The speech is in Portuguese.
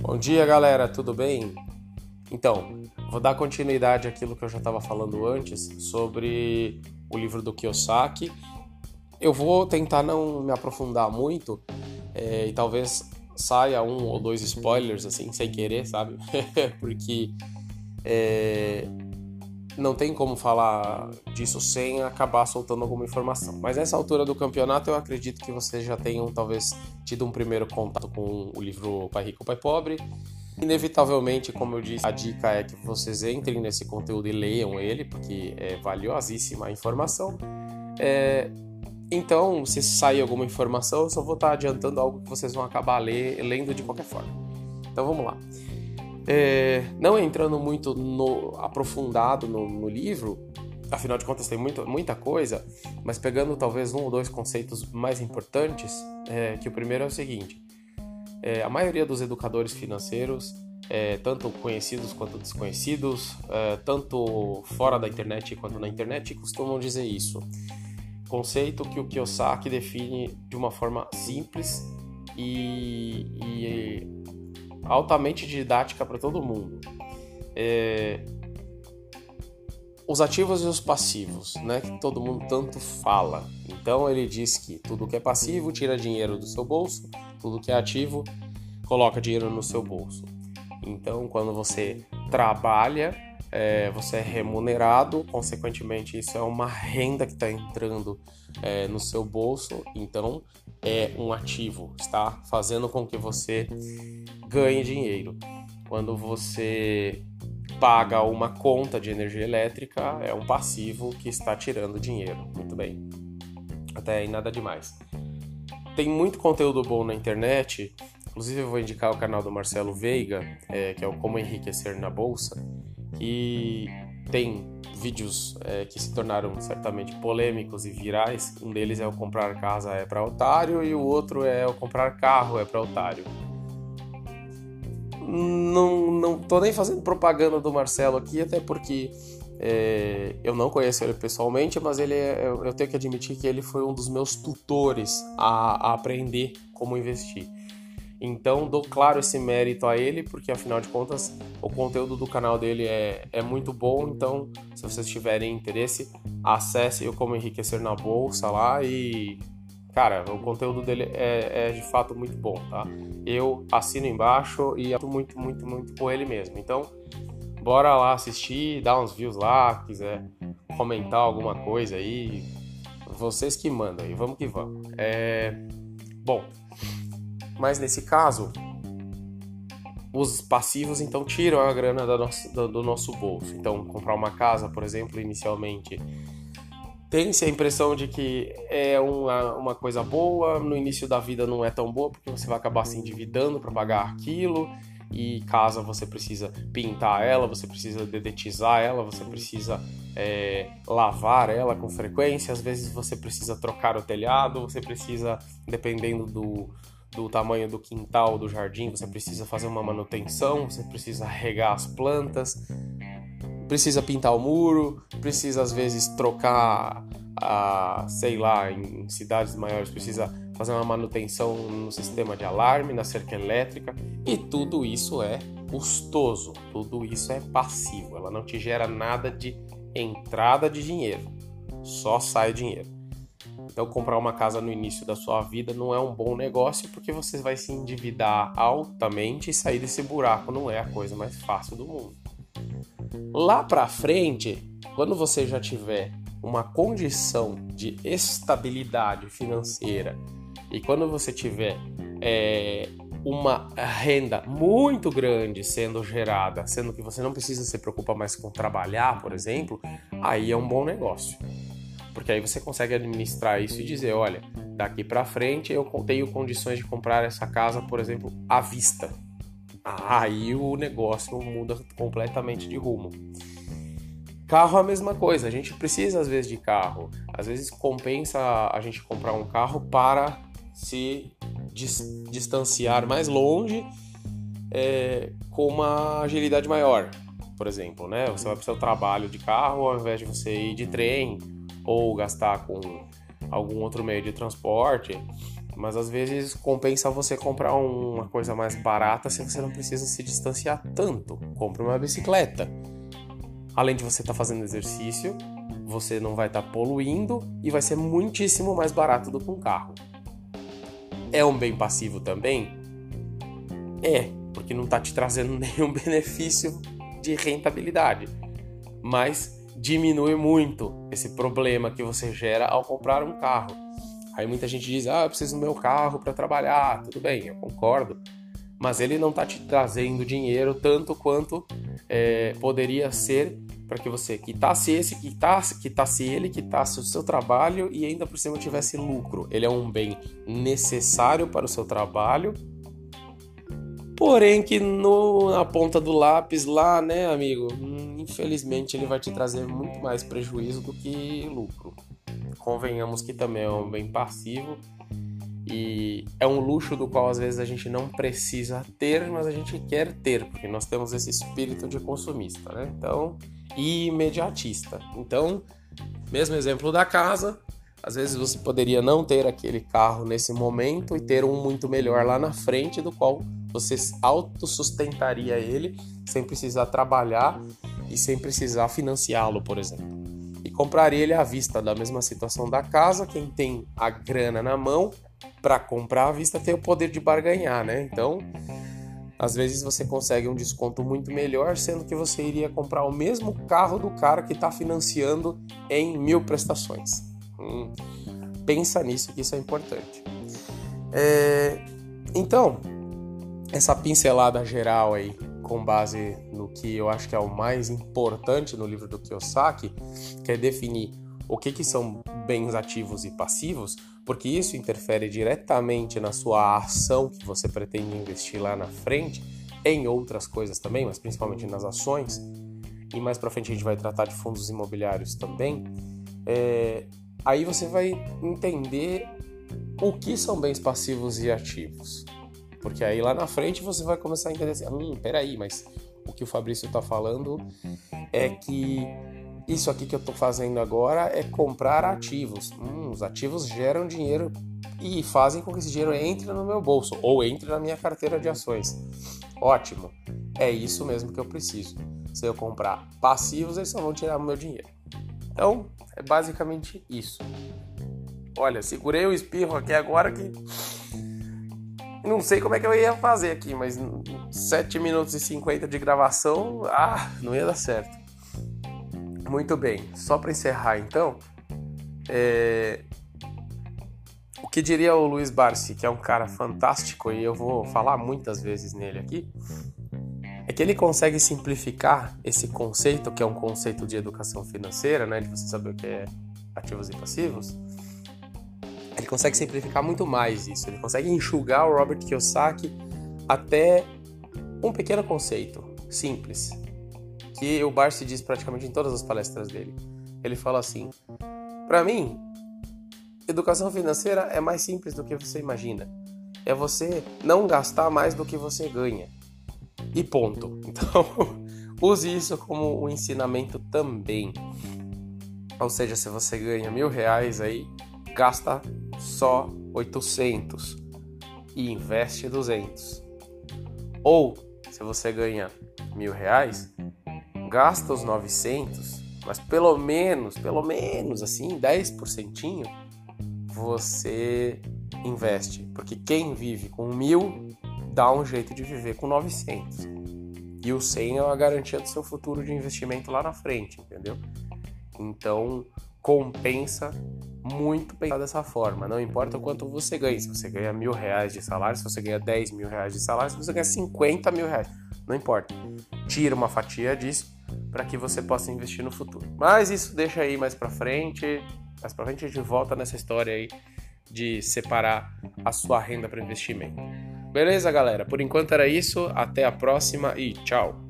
Bom dia, galera, tudo bem? Então, vou dar continuidade àquilo que eu já estava falando antes sobre o livro do Kiyosaki. Eu vou tentar não me aprofundar muito é, e talvez saia um ou dois spoilers assim, sem querer, sabe? Porque é, não tem como falar disso sem acabar soltando alguma informação. Mas nessa altura do campeonato eu acredito que vocês já tenham talvez tido um primeiro contato com o livro Pai Rico, Pai Pobre Inevitavelmente, como eu disse, a dica é que vocês entrem nesse conteúdo e leiam ele, porque é valiosíssima a informação. É, então, se sair alguma informação, eu só vou estar adiantando algo que vocês vão acabar ler, lendo de qualquer forma. Então vamos lá. É, não entrando muito no, aprofundado no, no, livro, afinal de contas tem muito, muita coisa, mas pegando talvez um ou dois conceitos mais importantes, é, que o primeiro é o seguinte: é, a maioria dos educadores financeiros, é, tanto conhecidos quanto desconhecidos, é, tanto fora da internet quanto na internet, costumam dizer isso. Conceito que o Kiyosaki define de uma forma simples e, e altamente didática para todo mundo. É, os ativos e os passivos, né, que todo mundo tanto fala. Então ele diz que tudo que é passivo tira dinheiro do seu bolso, tudo que é ativo coloca dinheiro no seu bolso. Então, quando você trabalha, é, você é remunerado, consequentemente, isso é uma renda que está entrando é, no seu bolso, então é um ativo, está fazendo com que você ganhe dinheiro. Quando você paga uma conta de energia elétrica, é um passivo que está tirando dinheiro. Muito bem. Até aí nada demais. Tem muito conteúdo bom na internet, inclusive eu vou indicar o canal do Marcelo Veiga, é, que é o Como Enriquecer na Bolsa, que tem vídeos é, que se tornaram certamente polêmicos e virais. Um deles é o comprar casa é para otário e o outro é o comprar carro é para otário. Não, não tô nem fazendo propaganda do Marcelo aqui, até porque é, eu não conheço ele pessoalmente, mas ele é, eu tenho que admitir que ele foi um dos meus tutores a, a aprender como investir. Então dou claro esse mérito a ele, porque afinal de contas o conteúdo do canal dele é, é muito bom. Então, se vocês tiverem interesse, acesse o Como Enriquecer na Bolsa lá e. Cara, o conteúdo dele é, é de fato muito bom, tá? Eu assino embaixo e atuo muito, muito, muito com ele mesmo. Então, bora lá assistir, dar uns views lá, quiser comentar alguma coisa aí, vocês que mandam e vamos que vamos. É... Bom, mas nesse caso, os passivos então tiram a grana nossa, do, nosso bolso. Então, comprar uma casa, por exemplo, inicialmente tem-se a impressão de que é uma, uma coisa boa, no início da vida não é tão boa, porque você vai acabar se endividando para pagar aquilo e casa você precisa pintar ela, você precisa dedetizar ela, você precisa é, lavar ela com frequência, às vezes você precisa trocar o telhado, você precisa, dependendo do, do tamanho do quintal, do jardim, você precisa fazer uma manutenção, você precisa regar as plantas, precisa pintar o muro, precisa às vezes trocar a, sei lá, em cidades maiores precisa fazer uma manutenção no sistema de alarme, na cerca elétrica, e tudo isso é custoso, tudo isso é passivo, ela não te gera nada de entrada de dinheiro, só sai dinheiro. Então, comprar uma casa no início da sua vida não é um bom negócio porque você vai se endividar altamente e sair desse buraco não é a coisa mais fácil do mundo. Lá para frente, quando você já tiver uma condição de estabilidade financeira e quando você tiver é, uma renda muito grande sendo gerada, sendo que você não precisa se preocupar mais com trabalhar, por exemplo, aí é um bom negócio. Porque aí você consegue administrar isso e dizer, olha, daqui para frente eu tenho condições de comprar essa casa, por exemplo, à vista. Aí o negócio muda completamente de rumo. Carro é a mesma coisa, a gente precisa às vezes de carro. Às vezes compensa a gente comprar um carro para se dis distanciar mais longe é, com uma agilidade maior. Por exemplo, né? Você vai para o seu trabalho de carro ao invés de você ir de trem ou gastar com algum outro meio de transporte. Mas às vezes compensa você comprar uma coisa mais barata se você não precisa se distanciar tanto. Compre uma bicicleta. Além de você estar tá fazendo exercício, você não vai estar tá poluindo e vai ser muitíssimo mais barato do que um carro. É um bem passivo também? É, porque não está te trazendo nenhum benefício de rentabilidade. Mas diminui muito esse problema que você gera ao comprar um carro. Aí muita gente diz: Ah, eu preciso do meu carro para trabalhar. Tudo bem, eu concordo. Mas ele não está te trazendo dinheiro tanto quanto é, poderia ser para que você quitasse esse, quitasse, quitasse ele, quitasse o seu trabalho e ainda por cima tivesse lucro. Ele é um bem necessário para o seu trabalho, porém que no, na ponta do lápis lá, né, amigo, hum, infelizmente ele vai te trazer muito mais prejuízo do que lucro. Convenhamos que também é um bem passivo e é um luxo do qual às vezes a gente não precisa ter, mas a gente quer ter, porque nós temos esse espírito de consumista, né? Então, e imediatista. Então, mesmo exemplo da casa, às vezes você poderia não ter aquele carro nesse momento e ter um muito melhor lá na frente, do qual você autossustentaria ele sem precisar trabalhar e sem precisar financiá-lo, por exemplo. E compraria ele à vista da mesma situação da casa, quem tem a grana na mão para comprar à vista tem o poder de barganhar, né? Então, às vezes você consegue um desconto muito melhor, sendo que você iria comprar o mesmo carro do cara que está financiando em mil prestações. Hum, pensa nisso que isso é importante. É, então, essa pincelada geral aí, com base no que eu acho que é o mais importante no livro do Kiyosaki, que é definir o que, que são bens ativos e passivos, porque isso interfere diretamente na sua ação que você pretende investir lá na frente, em outras coisas também, mas principalmente nas ações, e mais para frente a gente vai tratar de fundos imobiliários também. É, aí você vai entender o que são bens passivos e ativos. Porque aí lá na frente você vai começar a entender assim, hum, peraí, mas o que o Fabrício está falando é que isso aqui que eu estou fazendo agora é comprar ativos. Hum, os ativos geram dinheiro e fazem com que esse dinheiro entre no meu bolso ou entre na minha carteira de ações. Ótimo, é isso mesmo que eu preciso. Se eu comprar passivos, eles só vão tirar meu dinheiro. Então, é basicamente isso. Olha, segurei o espirro aqui agora que. Não sei como é que eu ia fazer aqui, mas 7 minutos e 50 de gravação, ah, não ia dar certo. Muito bem, só para encerrar então, é... o que diria o Luiz Barsi, que é um cara fantástico e eu vou falar muitas vezes nele aqui, é que ele consegue simplificar esse conceito, que é um conceito de educação financeira, né, de você saber o que é ativos e passivos. Consegue simplificar muito mais isso, ele consegue enxugar o Robert Kiyosaki até um pequeno conceito simples, que o Barsi diz praticamente em todas as palestras dele. Ele fala assim: para mim, educação financeira é mais simples do que você imagina. É você não gastar mais do que você ganha. E ponto. Então, use isso como um ensinamento também. Ou seja, se você ganha mil reais aí, gasta só 800 e investe 200. Ou, se você ganha mil reais, gasta os 900, mas pelo menos, pelo menos assim, 10% você investe. Porque quem vive com mil dá um jeito de viver com 900. E o 100 é uma garantia do seu futuro de investimento lá na frente, entendeu? Então compensa muito pensar dessa forma. Não importa o quanto você ganha. Se você ganha mil reais de salário, se você ganha 10 mil reais de salário, se você ganha 50 mil reais. Não importa. Tira uma fatia disso para que você possa investir no futuro. Mas isso deixa aí mais para frente. Mais para frente a gente volta nessa história aí de separar a sua renda para investimento. Beleza, galera? Por enquanto era isso. Até a próxima e tchau.